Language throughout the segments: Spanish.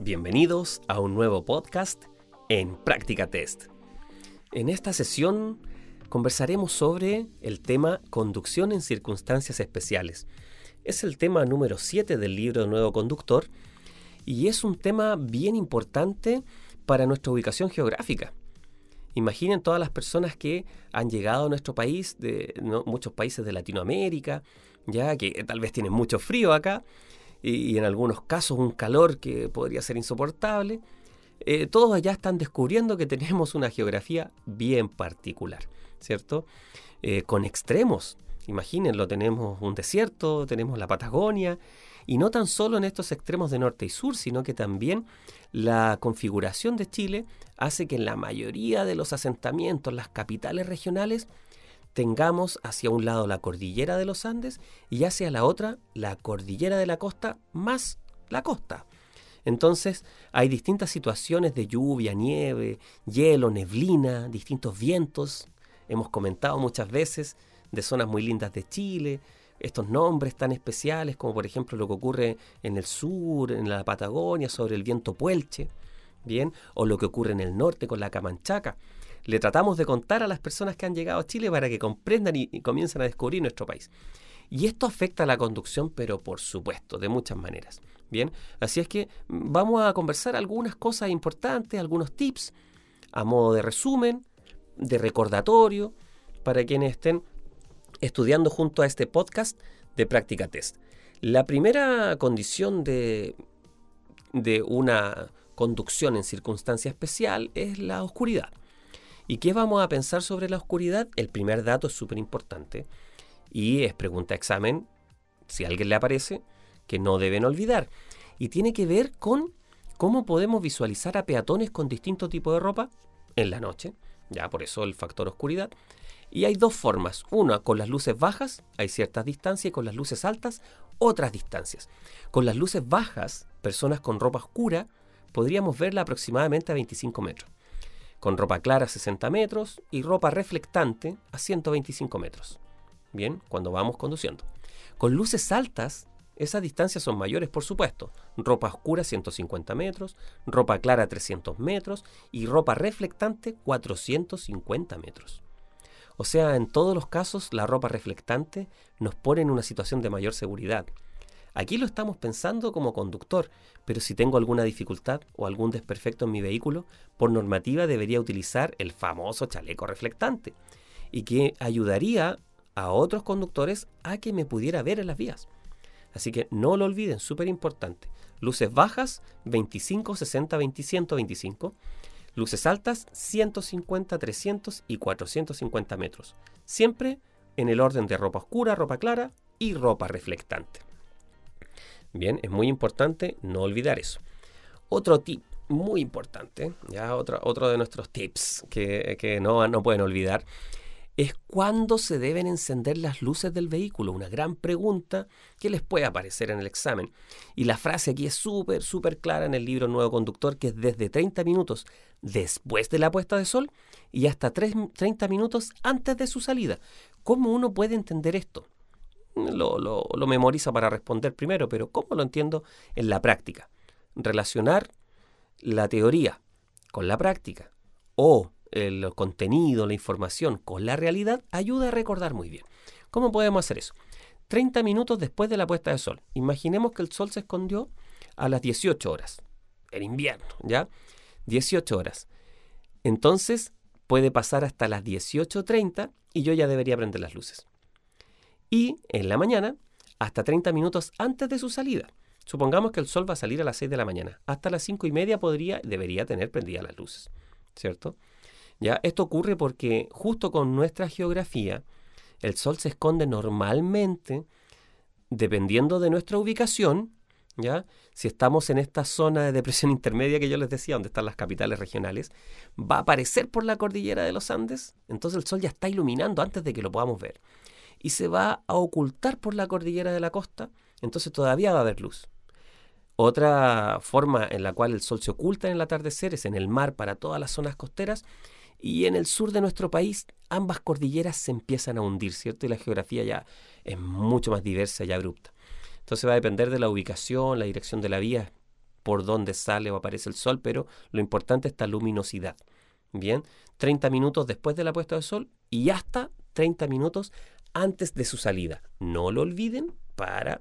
Bienvenidos a un nuevo podcast en Práctica Test. En esta sesión conversaremos sobre el tema conducción en circunstancias especiales. Es el tema número 7 del libro Nuevo Conductor y es un tema bien importante para nuestra ubicación geográfica. Imaginen todas las personas que han llegado a nuestro país, de muchos países de Latinoamérica, ya que tal vez tienen mucho frío acá, y, en algunos casos un calor que podría ser insoportable, eh, todos allá están descubriendo que tenemos una geografía bien particular, ¿cierto? Eh, con extremos. Imagínenlo, tenemos un desierto, tenemos la Patagonia, y no tan solo en estos extremos de norte y sur, sino que también la configuración de Chile hace que en la mayoría de los asentamientos, las capitales regionales, tengamos hacia un lado la cordillera de los Andes y hacia la otra la cordillera de la costa más la costa. Entonces hay distintas situaciones de lluvia, nieve, hielo, neblina, distintos vientos. Hemos comentado muchas veces de zonas muy lindas de Chile, estos nombres tan especiales como por ejemplo lo que ocurre en el sur, en la Patagonia, sobre el viento puelche, bien, o lo que ocurre en el norte con la Camanchaca le tratamos de contar a las personas que han llegado a Chile para que comprendan y, comiencen a descubrir nuestro país. Y esto afecta a la conducción, pero por supuesto, de muchas maneras. Bien, así es que vamos a conversar algunas cosas importantes, algunos tips, a modo de resumen, de recordatorio, para quienes estén estudiando junto a este podcast de práctica test. La primera condición de, de una conducción en circunstancia especial es la oscuridad. ¿Y qué vamos a pensar sobre la oscuridad? El primer dato es súper importante y es pregunta examen, si a alguien le aparece, que no deben olvidar. Y tiene que ver con cómo podemos visualizar a peatones con distinto tipo de ropa en la noche, ya por eso el factor oscuridad. Y hay dos formas, una con las luces bajas, hay ciertas distancias, y con las luces altas, otras distancias. Con las luces bajas, personas con ropa oscura, podríamos verla aproximadamente a 25 metros con ropa clara a 60 metros y ropa reflectante a 125 metros. Bien, cuando vamos conduciendo. Con luces altas, esas distancias son mayores, por supuesto. Ropa oscura 150 metros, ropa clara 300 metros y ropa reflectante 450 metros. O sea, en todos los casos la ropa reflectante nos pone en una situación de mayor seguridad. Aquí lo estamos pensando como conductor, pero si tengo alguna dificultad o algún desperfecto en mi vehículo, por normativa debería utilizar el famoso chaleco reflectante y que ayudaría a otros conductores a que me pudiera ver en las vías. Así que no lo olviden, súper importante. Luces bajas, 25, 60, 20, 125. Luces altas, 150, 300 y 450 metros. Siempre en el orden de ropa oscura, ropa clara y ropa reflectante. Bien, es muy importante no olvidar eso. Otro tip muy importante, ya otro, otro de nuestros tips que, no, no pueden olvidar, es cuándo se deben encender las luces del vehículo. Una gran pregunta que les puede aparecer en el examen. Y la frase aquí es súper, súper clara en el libro Nuevo Conductor, que es desde 30 minutos después de la puesta de sol y hasta 30 minutos antes de su salida. ¿Cómo uno puede entender esto? Lo, lo, memoriza para responder primero, pero ¿cómo lo entiendo en la práctica? Relacionar la teoría con la práctica o el contenido, la información con la realidad ayuda a recordar muy bien. ¿Cómo podemos hacer eso? 30 minutos después de la puesta de sol. Imaginemos que el sol se escondió a las 18 horas, en invierno, ¿ya? 18 horas. Entonces puede pasar hasta las 18.30 y yo ya debería prender las luces y en la mañana hasta 30 minutos antes de su salida. Supongamos que el sol va a salir a las 6 de la mañana. Hasta las 5 y media podría, debería tener prendidas las luces, ¿cierto? Ya, esto ocurre porque justo con nuestra geografía, el sol se esconde normalmente, dependiendo de nuestra ubicación, ¿ya? Si estamos en esta zona de depresión intermedia que yo les decía, donde están las capitales regionales, va a aparecer por la cordillera de los Andes, entonces el sol ya está iluminando antes de que lo podamos ver y se va a ocultar por la cordillera de la costa, entonces todavía va a haber luz. Otra forma en la cual el sol se oculta en el atardecer es en el mar para todas las zonas costeras y en el sur de nuestro país ambas cordilleras se empiezan a hundir, ¿cierto? Y la geografía ya es mucho más diversa y abrupta. Entonces va a depender de la ubicación, la dirección de la vía, por dónde sale o aparece el sol, pero lo importante es esta luminosidad. Bien, 30 minutos después de la puesta de sol y hasta 30 minutos antes de su salida. No lo olviden para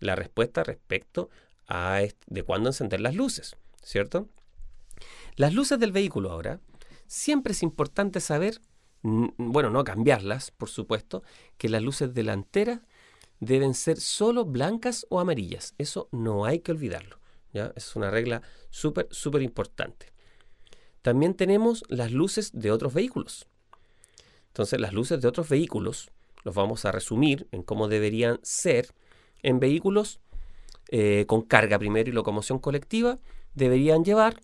la respuesta respecto a de cuándo encender las luces, ¿cierto? Las luces del vehículo ahora, siempre es importante saber, bueno, no cambiarlas, por supuesto, que las luces delanteras deben ser solo blancas o amarillas. Eso no hay que olvidarlo. ¿ya? Es una regla súper, súper importante. También tenemos las luces de otros vehículos. Entonces, las luces de otros vehículos los vamos a resumir en cómo deberían ser en vehículos eh, con carga primero y locomoción colectiva. Deberían llevar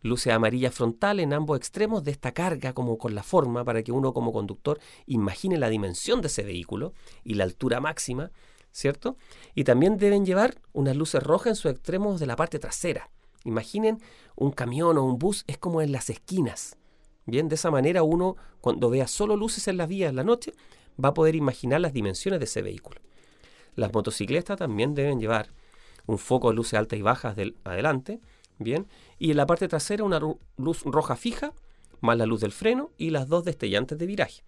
luces amarillas frontal en ambos extremos de esta carga, como con la forma, para que uno como conductor imagine la dimensión de ese vehículo y la altura máxima, ¿cierto? Y también deben llevar unas luces rojas en sus extremos de la parte trasera. Imaginen un camión o un bus, es como en las esquinas. Bien, de esa manera uno, cuando vea solo luces en las vías en la noche, va a poder imaginar las dimensiones de ese vehículo. Las motocicletas también deben llevar un foco de luces altas y bajas del adelante, Bien. Y en la parte trasera una luz roja fija, más la luz del freno y las dos destellantes de viraje.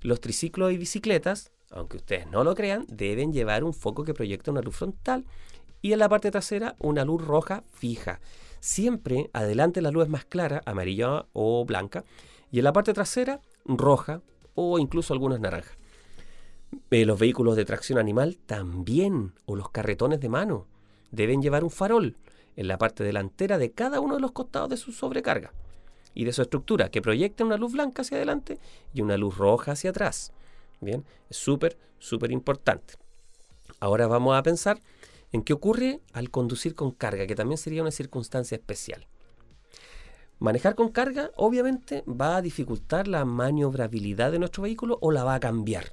Los triciclos y bicicletas, aunque ustedes no lo crean, deben llevar un foco que proyecta una luz frontal y en la parte trasera una luz roja fija. Siempre adelante la luz es más clara, amarilla o blanca, y en la parte trasera roja o incluso algunas naranjas. Eh, los vehículos de tracción animal también, o los carretones de mano, deben llevar un farol en la parte delantera de cada uno de los costados de su sobrecarga y de su estructura, que proyecta una luz blanca hacia adelante y una luz roja hacia atrás. Bien, es súper, súper importante. Ahora vamos a pensar en qué ocurre al conducir con carga, que también sería una circunstancia especial. Manejar con carga obviamente va a dificultar la maniobrabilidad de nuestro vehículo o la va a cambiar.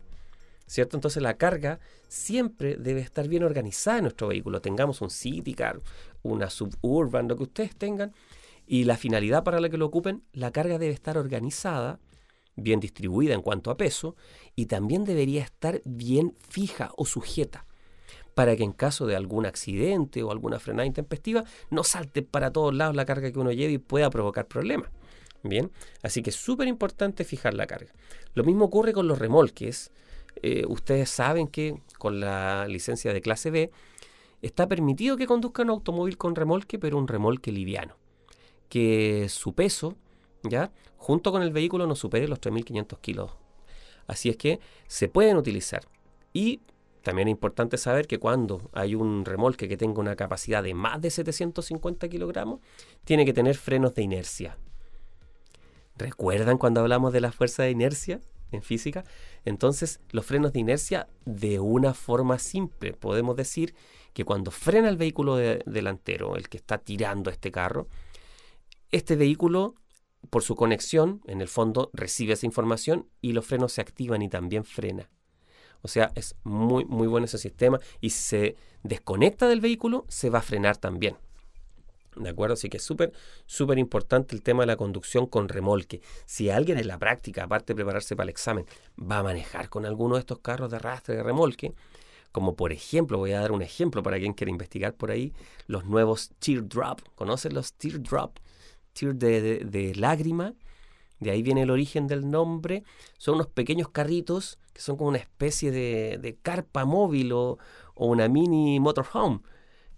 ¿Cierto? Entonces la carga siempre debe estar bien organizada en nuestro vehículo. Tengamos un City Car, una suburban, lo que ustedes tengan, y la finalidad para la que lo ocupen, la carga debe estar organizada, bien distribuida en cuanto a peso, y también debería estar bien fija o sujeta, para que en caso de algún accidente o alguna frenada intempestiva, no salte para todos lados la carga que uno lleve y pueda provocar problemas. Bien, así que es súper importante fijar la carga. Lo mismo ocurre con los remolques. Eh, ustedes saben que con la licencia de clase B, está permitido que conduzca un automóvil con remolque, pero un remolque liviano. Que su peso, ¿ya? Junto con el vehículo no supere los 3.500 kilos. Así es que se pueden utilizar. Y también es importante saber que cuando hay un remolque que tenga una capacidad de más de 750 kilogramos, tiene que tener frenos de inercia. ¿Recuerdan cuando hablamos de la fuerza de inercia en física? Entonces, los frenos de inercia, de una forma simple, podemos decir que cuando frena el vehículo delantero, el que está tirando este carro, este vehículo, por su conexión, en el fondo recibe esa información y los frenos se activan y también frena. O sea, es muy, muy bueno ese sistema y si se desconecta del vehículo, se va a frenar también. ¿De acuerdo? Así que es súper, súper importante el tema de la conducción con remolque. Si alguien en la práctica, aparte de prepararse para el examen, va a manejar con alguno de estos carros de arrastre de remolque, como por ejemplo, voy a dar un ejemplo para quien quiera investigar por ahí, los nuevos teardrop. ¿Conocen los teardrop? Tear de, de, lágrima. De ahí viene el origen del nombre. Son unos pequeños carritos que son como una especie de, carpa móvil o, o, una mini motorhome,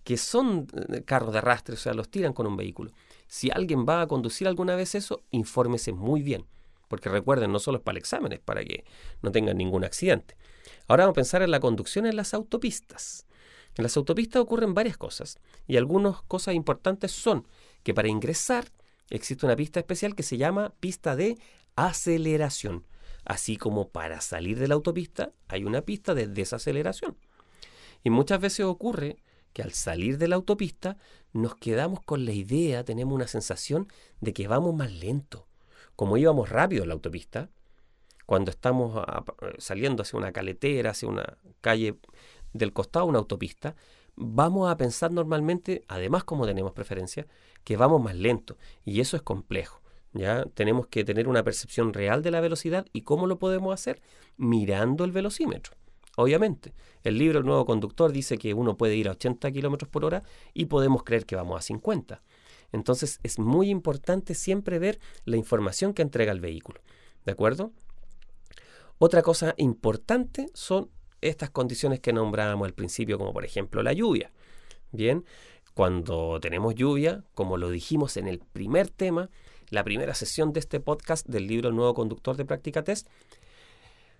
que son eh, carros de arrastre, o sea, los tiran con un vehículo. Si alguien va a conducir alguna vez eso, infórmese muy bien. Porque recuerden, no solo es para el examen, es para que no tengan ningún accidente. Ahora vamos a pensar en la conducción en las autopistas. En las autopistas ocurren varias cosas y algunas cosas importantes son que para ingresar existe una pista especial que se llama pista de aceleración, así como para salir de la autopista hay una pista de desaceleración. Y muchas veces ocurre que al salir de la autopista nos quedamos con la idea, tenemos una sensación de que vamos más lento. Como íbamos rápido en la autopista, cuando estamos saliendo hacia una caletera, hacia una calle del costado, una autopista, vamos a pensar normalmente, además como tenemos preferencia, que vamos más lento. Y eso es complejo. ¿Ya? Tenemos que tener una percepción real de la velocidad y cómo lo podemos hacer mirando el velocímetro. Obviamente, el libro El nuevo conductor dice que uno puede ir a 80 kilómetros por hora y podemos creer que vamos a 50. Entonces es muy importante siempre ver la información que entrega el vehículo. ¿De acuerdo? Otra cosa importante son estas condiciones que nombrábamos al principio, como por ejemplo la lluvia. Bien, cuando tenemos lluvia, como lo dijimos en el primer tema, la primera sesión de este podcast del libro El nuevo conductor de práctica test,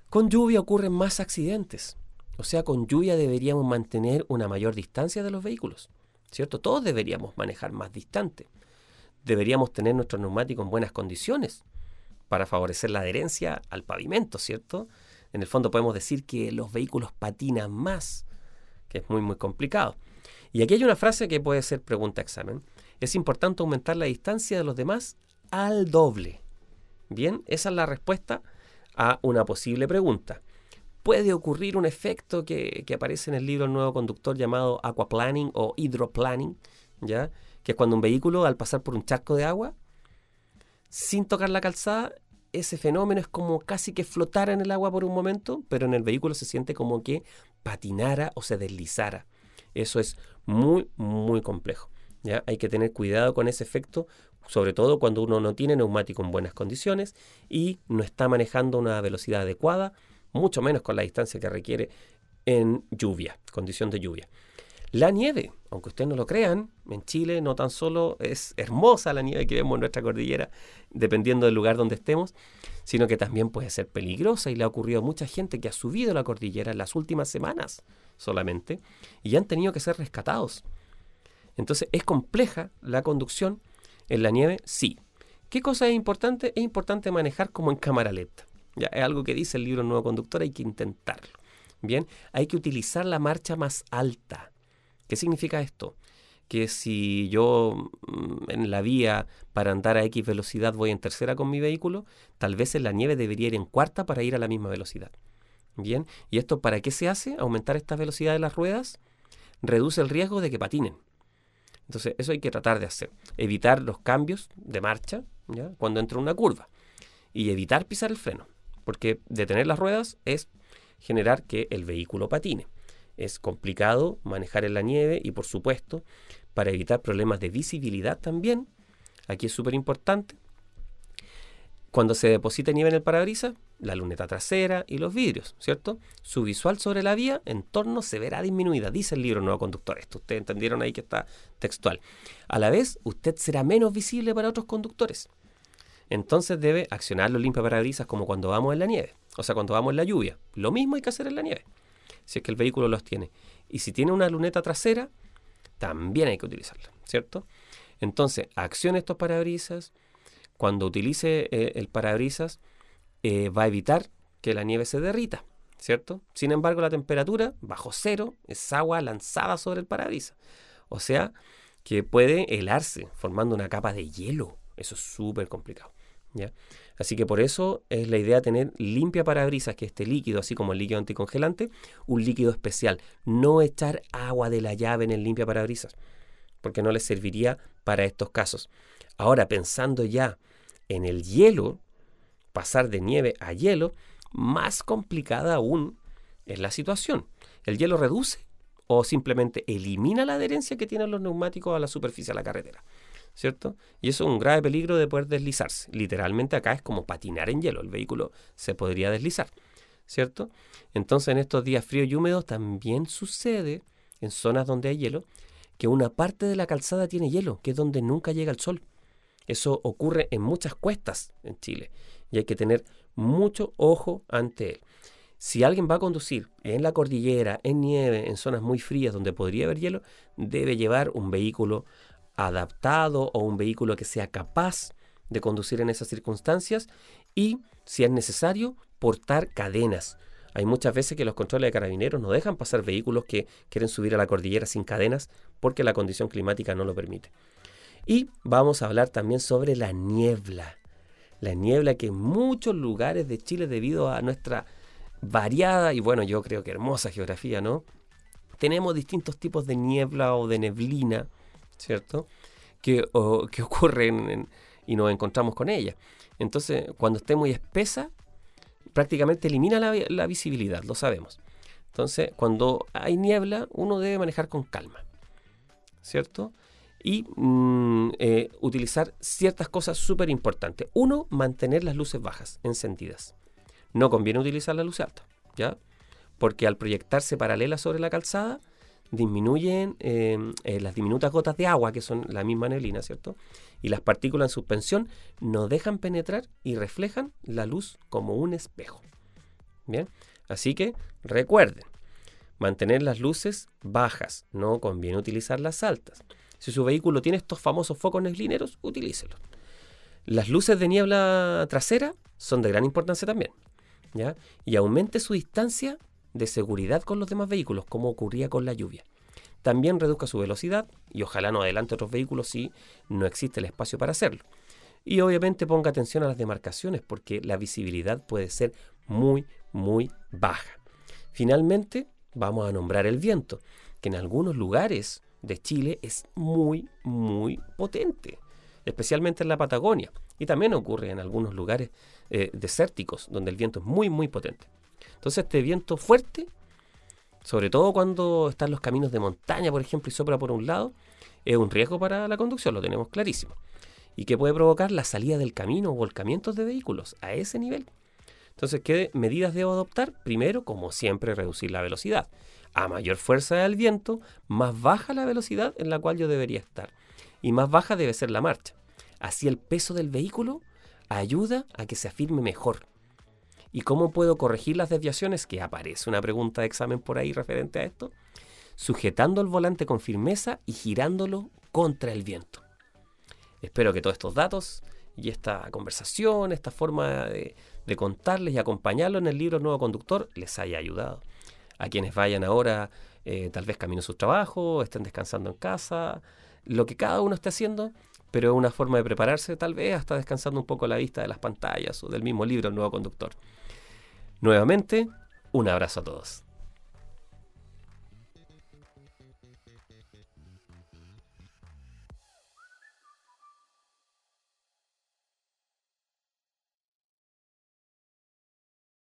con lluvia ocurren más accidentes. O sea, con lluvia deberíamos mantener una mayor distancia de los vehículos. ¿Cierto? Todos deberíamos manejar más distante. Deberíamos tener nuestros neumáticos en buenas condiciones para favorecer la adherencia al pavimento, ¿cierto? En el fondo podemos decir que los vehículos patinan más, que es muy, muy complicado. Y aquí hay una frase que puede ser pregunta examen. Es importante aumentar la distancia de los demás al doble. Bien, esa es la respuesta a una posible pregunta. Puede ocurrir un efecto que, aparece en el libro El nuevo conductor llamado aquaplaning o hidroplaning, ¿ya? que es cuando un vehículo al pasar por un charco de agua, sin tocar la calzada, ese fenómeno es como casi que flotara en el agua por un momento, pero en el vehículo se siente como que patinara o se deslizara. Eso es muy, muy complejo. ¿ya? Hay que tener cuidado con ese efecto sobre todo cuando uno no tiene neumático en buenas condiciones y no está manejando una velocidad adecuada, mucho menos con la distancia que requiere en lluvia, condición de lluvia. La nieve, aunque ustedes no lo crean, en Chile no tan solo es hermosa la nieve que vemos en nuestra cordillera, dependiendo del lugar donde estemos, sino que también puede ser peligrosa y le ha ocurrido a mucha gente que ha subido la cordillera en las últimas semanas solamente y han tenido que ser rescatados. Entonces es compleja la conducción en la nieve, sí. ¿Qué cosa es importante? Es importante manejar como en cámara lenta. Ya, es algo que dice el libro Nuevo Conductor, hay que intentarlo. Bien, hay que utilizar la marcha más alta. ¿Qué significa esto? Que si yo mm, en la vía para andar a X velocidad voy en tercera con mi vehículo, tal vez en la nieve debería ir en cuarta para ir a la misma velocidad. Bien, ¿y esto para qué se hace? Aumentar esta velocidad de las ruedas reduce el riesgo de que patinen. Entonces, eso hay que tratar de hacer. Evitar los cambios de marcha ¿ya? cuando entra una curva. Y evitar pisar el freno. Porque detener las ruedas es generar que el vehículo patine. Es complicado manejar en la nieve y, por supuesto, para evitar problemas de visibilidad también, aquí es súper importante cuando se deposita nieve en el parabrisas, la luneta trasera y los vidrios, ¿cierto? Su visual sobre la vía en torno se verá disminuida, dice el libro Nuevo Conductor. Esto ustedes entendieron ahí que está textual. A la vez, usted será menos visible para otros conductores. Entonces debe accionar los limpiaparabrisas como cuando vamos en la nieve, o sea, cuando vamos en la lluvia. Lo mismo hay que hacer en la nieve, si es que el vehículo los tiene. Y si tiene una luneta trasera, también hay que utilizarla, ¿cierto? Entonces, accione estos parabrisas, cuando utilice eh, el parabrisas eh, va a evitar que la nieve se derrita, ¿cierto? Sin embargo, la temperatura bajo cero es agua lanzada sobre el parabrisas. O sea, que puede helarse formando una capa de hielo. Eso es súper complicado. ¿ya? Así que por eso es la idea tener limpia parabrisas, que este líquido, así como el líquido anticongelante, un líquido especial. No echar agua de la llave en el limpia parabrisas, porque no le serviría para estos casos. Ahora, pensando ya en el hielo, pasar de nieve a hielo, más complicada aún es la situación. ¿El hielo reduce o simplemente elimina la adherencia que tienen los neumáticos a la superficie de la carretera? ¿Cierto? Y eso es un grave peligro de poder deslizarse. Literalmente acá es como patinar en hielo. El vehículo se podría deslizar. ¿Cierto? Entonces en estos días fríos y húmedos también sucede en zonas donde hay hielo que una parte de la calzada tiene hielo, que es donde nunca llega el sol. Eso ocurre en muchas cuestas en Chile y hay que tener mucho ojo ante él. Si alguien va a conducir en la cordillera, en nieve, en zonas muy frías donde podría haber hielo, debe llevar un vehículo adaptado o un vehículo que sea capaz de conducir en esas circunstancias y, si es necesario, portar cadenas. Hay muchas veces que los controles de carabineros no dejan pasar vehículos que quieren subir a la cordillera sin cadenas porque la condición climática no lo permite. Y vamos a hablar también sobre la niebla. La niebla que en muchos lugares de Chile, debido a nuestra variada y bueno, yo creo que hermosa geografía, ¿no? Tenemos distintos tipos de niebla o de neblina, ¿cierto? Que, ocurren y nos encontramos con ella. Entonces, cuando esté muy espesa, prácticamente elimina la, la visibilidad, lo sabemos. Entonces, cuando hay niebla, uno debe manejar con calma, ¿cierto? Y mm, eh, utilizar ciertas cosas súper importantes. Uno, mantener las luces bajas, encendidas. No conviene utilizar la luz alta, ¿ya? Porque al proyectarse paralela sobre la calzada, disminuyen em, eh, las diminutas gotas de agua, que son la misma neblina, ¿cierto? Y las partículas en suspensión no dejan penetrar y reflejan la luz como un espejo. Bien, así que recuerden, mantener las luces bajas, no conviene utilizar las altas. Si su vehículo tiene estos famosos focos neblineros, utilícelos. Las luces de niebla trasera son de gran importancia también. ¿ya? Y aumente su distancia de seguridad con los demás vehículos, como ocurría con la lluvia. También reduzca su velocidad y ojalá no adelante otros vehículos si no existe el espacio para hacerlo. Y obviamente ponga atención a las demarcaciones porque la visibilidad puede ser muy, muy baja. Finalmente, vamos a nombrar el viento, que en algunos lugares de Chile es muy, muy potente, especialmente en la Patagonia. Y también ocurre en algunos lugares eh, desérticos, donde el viento es muy, muy potente. Entonces este viento fuerte, sobre todo cuando están los caminos de montaña, por ejemplo, y sopla por un lado, es un riesgo para la conducción, lo tenemos clarísimo. Y que puede provocar la salida del camino o volcamientos de vehículos a ese nivel. Entonces, ¿qué medidas debo adoptar? Primero, como siempre, reducir la velocidad. A mayor fuerza del viento, más baja la velocidad en la cual yo debería estar. Y más baja debe ser la marcha. Así el peso del vehículo ayuda a que se afirme mejor. ¿Y cómo puedo corregir las desviaciones? Que aparece una pregunta de examen por ahí referente a esto. Sujetando el volante con firmeza y girándolo contra el viento. Espero que todos estos datos y esta conversación, esta forma de, contarles y acompañarlo en el libro Nuevo Conductor les haya ayudado. A quienes vayan ahora, eh, tal vez camino a su trabajo, estén descansando en casa, lo que cada uno esté haciendo, pero es una forma de prepararse, tal vez hasta descansando un poco la vista de las pantallas o del mismo libro El Nuevo Conductor. Nuevamente, un abrazo a todos.